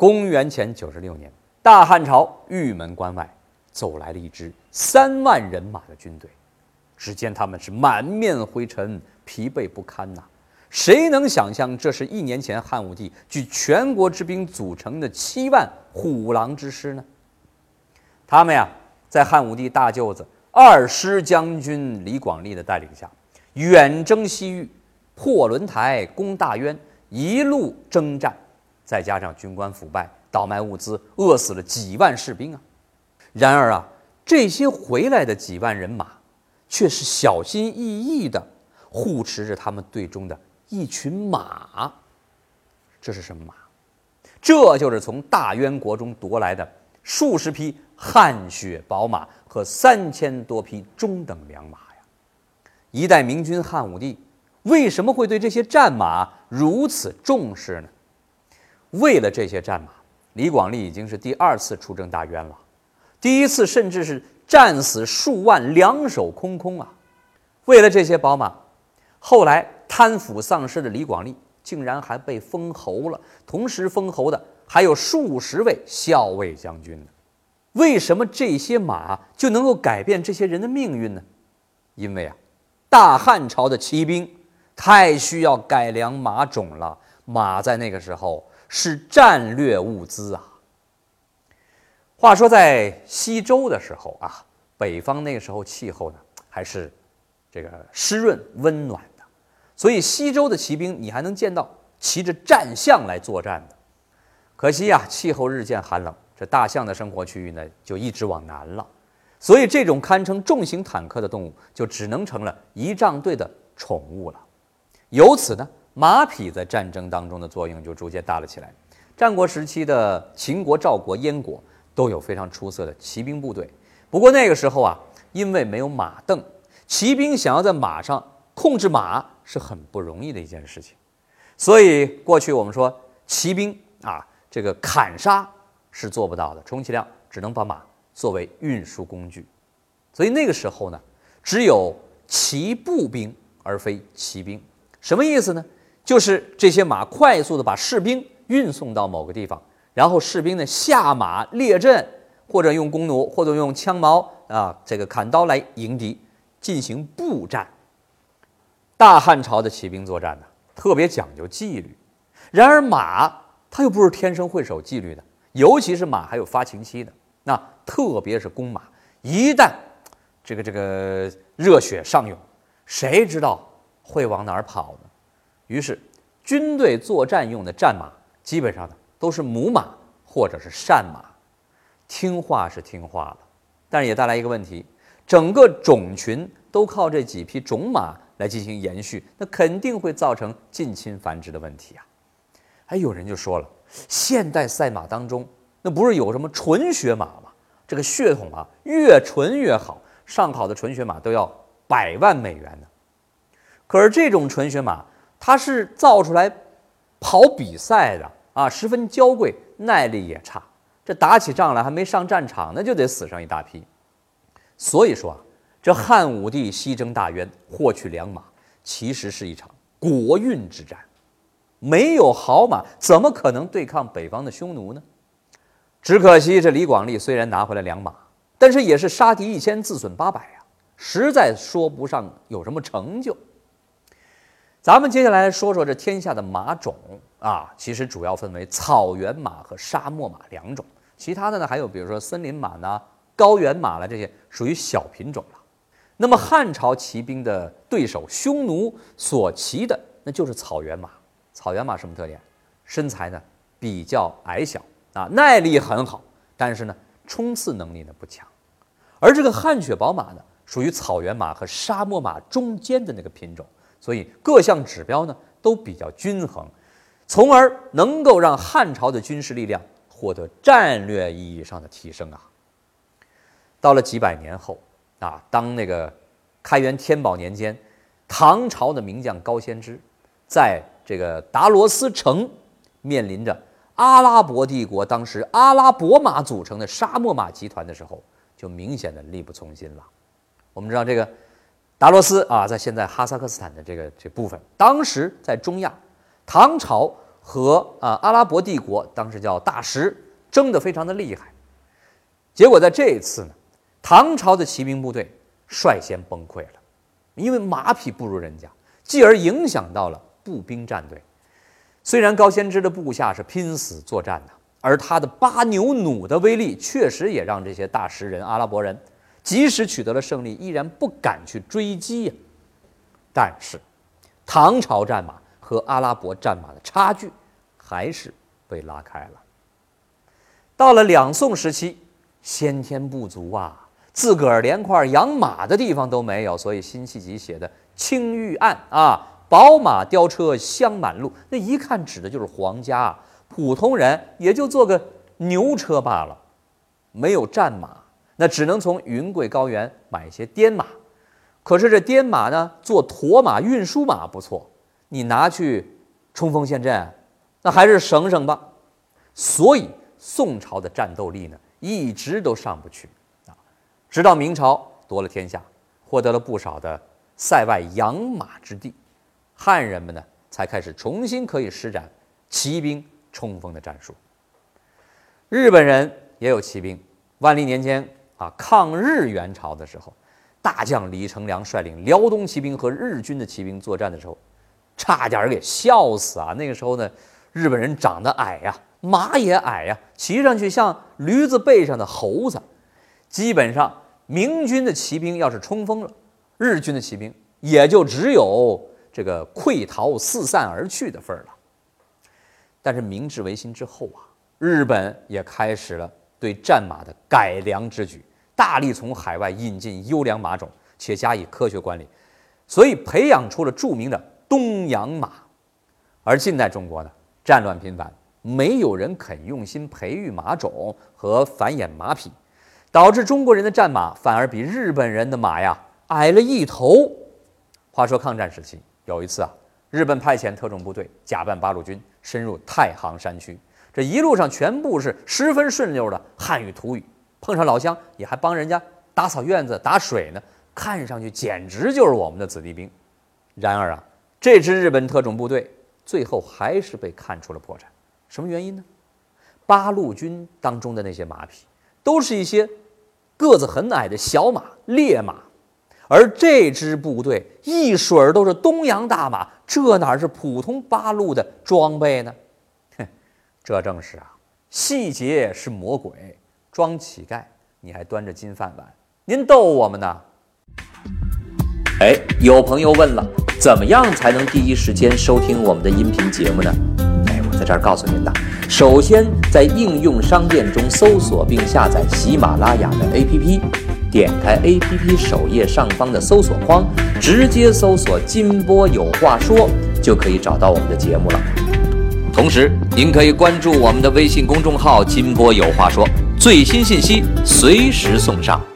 公元前九十六年，大汉朝玉门关外走来了一支三万人马的军队，只见他们是满面灰尘，疲惫不堪呐。谁能想象，这是一年前汉武帝据全国之兵组成的七万虎狼之师呢？他们呀，在汉武帝大舅子二师将军李广利的带领下，远征西域，破轮台，攻大渊，一路征战，再加上军官腐败，倒卖物资，饿死了几万士兵啊！然而啊，这些回来的几万人马，却是小心翼翼地护持着他们队中的。一群马，这是什么马？这就是从大渊国中夺来的数十匹汗血宝马和三千多匹中等良马呀！一代明君汉武帝为什么会对这些战马如此重视呢？为了这些战马，李广利已经是第二次出征大渊了，第一次甚至是战死数万，两手空空啊！为了这些宝马，后来。贪腐丧失的李广利竟然还被封侯了，同时封侯的还有数十位校尉将军呢。为什么这些马就能够改变这些人的命运呢？因为啊，大汉朝的骑兵太需要改良马种了。马在那个时候是战略物资啊。话说在西周的时候啊，北方那个时候气候呢还是这个湿润温暖的。所以西周的骑兵，你还能见到骑着战象来作战的。可惜呀，气候日渐寒冷，这大象的生活区域呢就一直往南了。所以这种堪称重型坦克的动物，就只能成了仪仗队的宠物了。由此呢，马匹在战争当中的作用就逐渐大了起来。战国时期的秦国、赵国、燕国都有非常出色的骑兵部队。不过那个时候啊，因为没有马镫，骑兵想要在马上控制马。是很不容易的一件事情，所以过去我们说骑兵啊，这个砍杀是做不到的，充其量只能把马作为运输工具。所以那个时候呢，只有骑步兵而非骑兵。什么意思呢？就是这些马快速的把士兵运送到某个地方，然后士兵呢下马列阵，或者用弓弩，或者用枪矛啊，这个砍刀来迎敌，进行步战。大汉朝的骑兵作战呢，特别讲究纪律。然而马它又不是天生会守纪律的，尤其是马还有发情期的，那特别是公马，一旦这个这个热血上涌，谁知道会往哪儿跑呢？于是军队作战用的战马，基本上呢都是母马或者是善马，听话是听话了，但是也带来一个问题：整个种群都靠这几匹种马。来进行延续，那肯定会造成近亲繁殖的问题啊！还有人就说了，现代赛马当中，那不是有什么纯血马吗？这个血统啊，越纯越好，上好的纯血马都要百万美元呢。可是这种纯血马，它是造出来跑比赛的啊，十分娇贵，耐力也差，这打起仗来还没上战场，那就得死上一大批。所以说啊。这汉武帝西征大渊，获取良马，其实是一场国运之战。没有好马，怎么可能对抗北方的匈奴呢？只可惜这李广利虽然拿回了良马，但是也是杀敌一千，自损八百呀，实在说不上有什么成就。咱们接下来说说这天下的马种啊，其实主要分为草原马和沙漠马两种，其他的呢还有比如说森林马呢、高原马了这些，属于小品种了。那么汉朝骑兵的对手匈奴所骑的那就是草原马。草原马什么特点？身材呢比较矮小啊，耐力很好，但是呢冲刺能力呢不强。而这个汗血宝马呢，属于草原马和沙漠马中间的那个品种，所以各项指标呢都比较均衡，从而能够让汉朝的军事力量获得战略意义上的提升啊。到了几百年后。啊，当那个开元天宝年间，唐朝的名将高仙芝，在这个达罗斯城面临着阿拉伯帝国当时阿拉伯马组成的沙漠马集团的时候，就明显的力不从心了。我们知道这个达罗斯啊，在现在哈萨克斯坦的这个这部分，当时在中亚，唐朝和啊阿拉伯帝国当时叫大食争得非常的厉害。结果在这一次呢，唐朝的骑兵部队率先崩溃了，因为马匹不如人家，继而影响到了步兵战队。虽然高仙芝的部下是拼死作战的，而他的八牛弩的威力确实也让这些大食人、阿拉伯人，即使取得了胜利，依然不敢去追击呀。但是，唐朝战马和阿拉伯战马的差距还是被拉开了。到了两宋时期。先天不足啊，自个儿连块养马的地方都没有，所以辛弃疾写的《青玉案》啊，“宝马雕车香满路”，那一看指的就是皇家，普通人也就坐个牛车罢了，没有战马，那只能从云贵高原买一些滇马。可是这滇马呢，做驮马、运输马不错，你拿去冲锋陷阵，那还是省省吧。所以宋朝的战斗力呢？一直都上不去啊，直到明朝夺了天下，获得了不少的塞外养马之地，汉人们呢才开始重新可以施展骑兵冲锋的战术。日本人也有骑兵，万历年间啊，抗日援朝的时候，大将李成梁率领辽东骑兵和日军的骑兵作战的时候，差点给笑死啊！那个时候呢，日本人长得矮呀。马也矮呀，骑上去像驴子背上的猴子。基本上，明军的骑兵要是冲锋了，日军的骑兵也就只有这个溃逃、四散而去的份儿了。但是明治维新之后啊，日本也开始了对战马的改良之举，大力从海外引进优良马种，且加以科学管理，所以培养出了著名的东洋马。而近代中国呢，战乱频繁。没有人肯用心培育马种和繁衍马匹，导致中国人的战马反而比日本人的马呀矮了一头。话说抗战时期，有一次啊，日本派遣特种部队假扮八路军深入太行山区，这一路上全部是十分顺溜的汉语土语，碰上老乡也还帮人家打扫院子、打水呢，看上去简直就是我们的子弟兵。然而啊，这支日本特种部队最后还是被看出了破绽。什么原因呢？八路军当中的那些马匹，都是一些个子很矮的小马、烈马，而这支部队一水儿都是东洋大马，这哪是普通八路的装备呢？哼，这正是啊，细节是魔鬼，装乞丐，你还端着金饭碗，您逗我们呢？哎，有朋友问了，怎么样才能第一时间收听我们的音频节目呢？哎，我在这儿告诉您呐，首先在应用商店中搜索并下载喜马拉雅的 APP，点开 APP 首页上方的搜索框，直接搜索“金波有话说”，就可以找到我们的节目了。同时，您可以关注我们的微信公众号“金波有话说”，最新信息随时送上。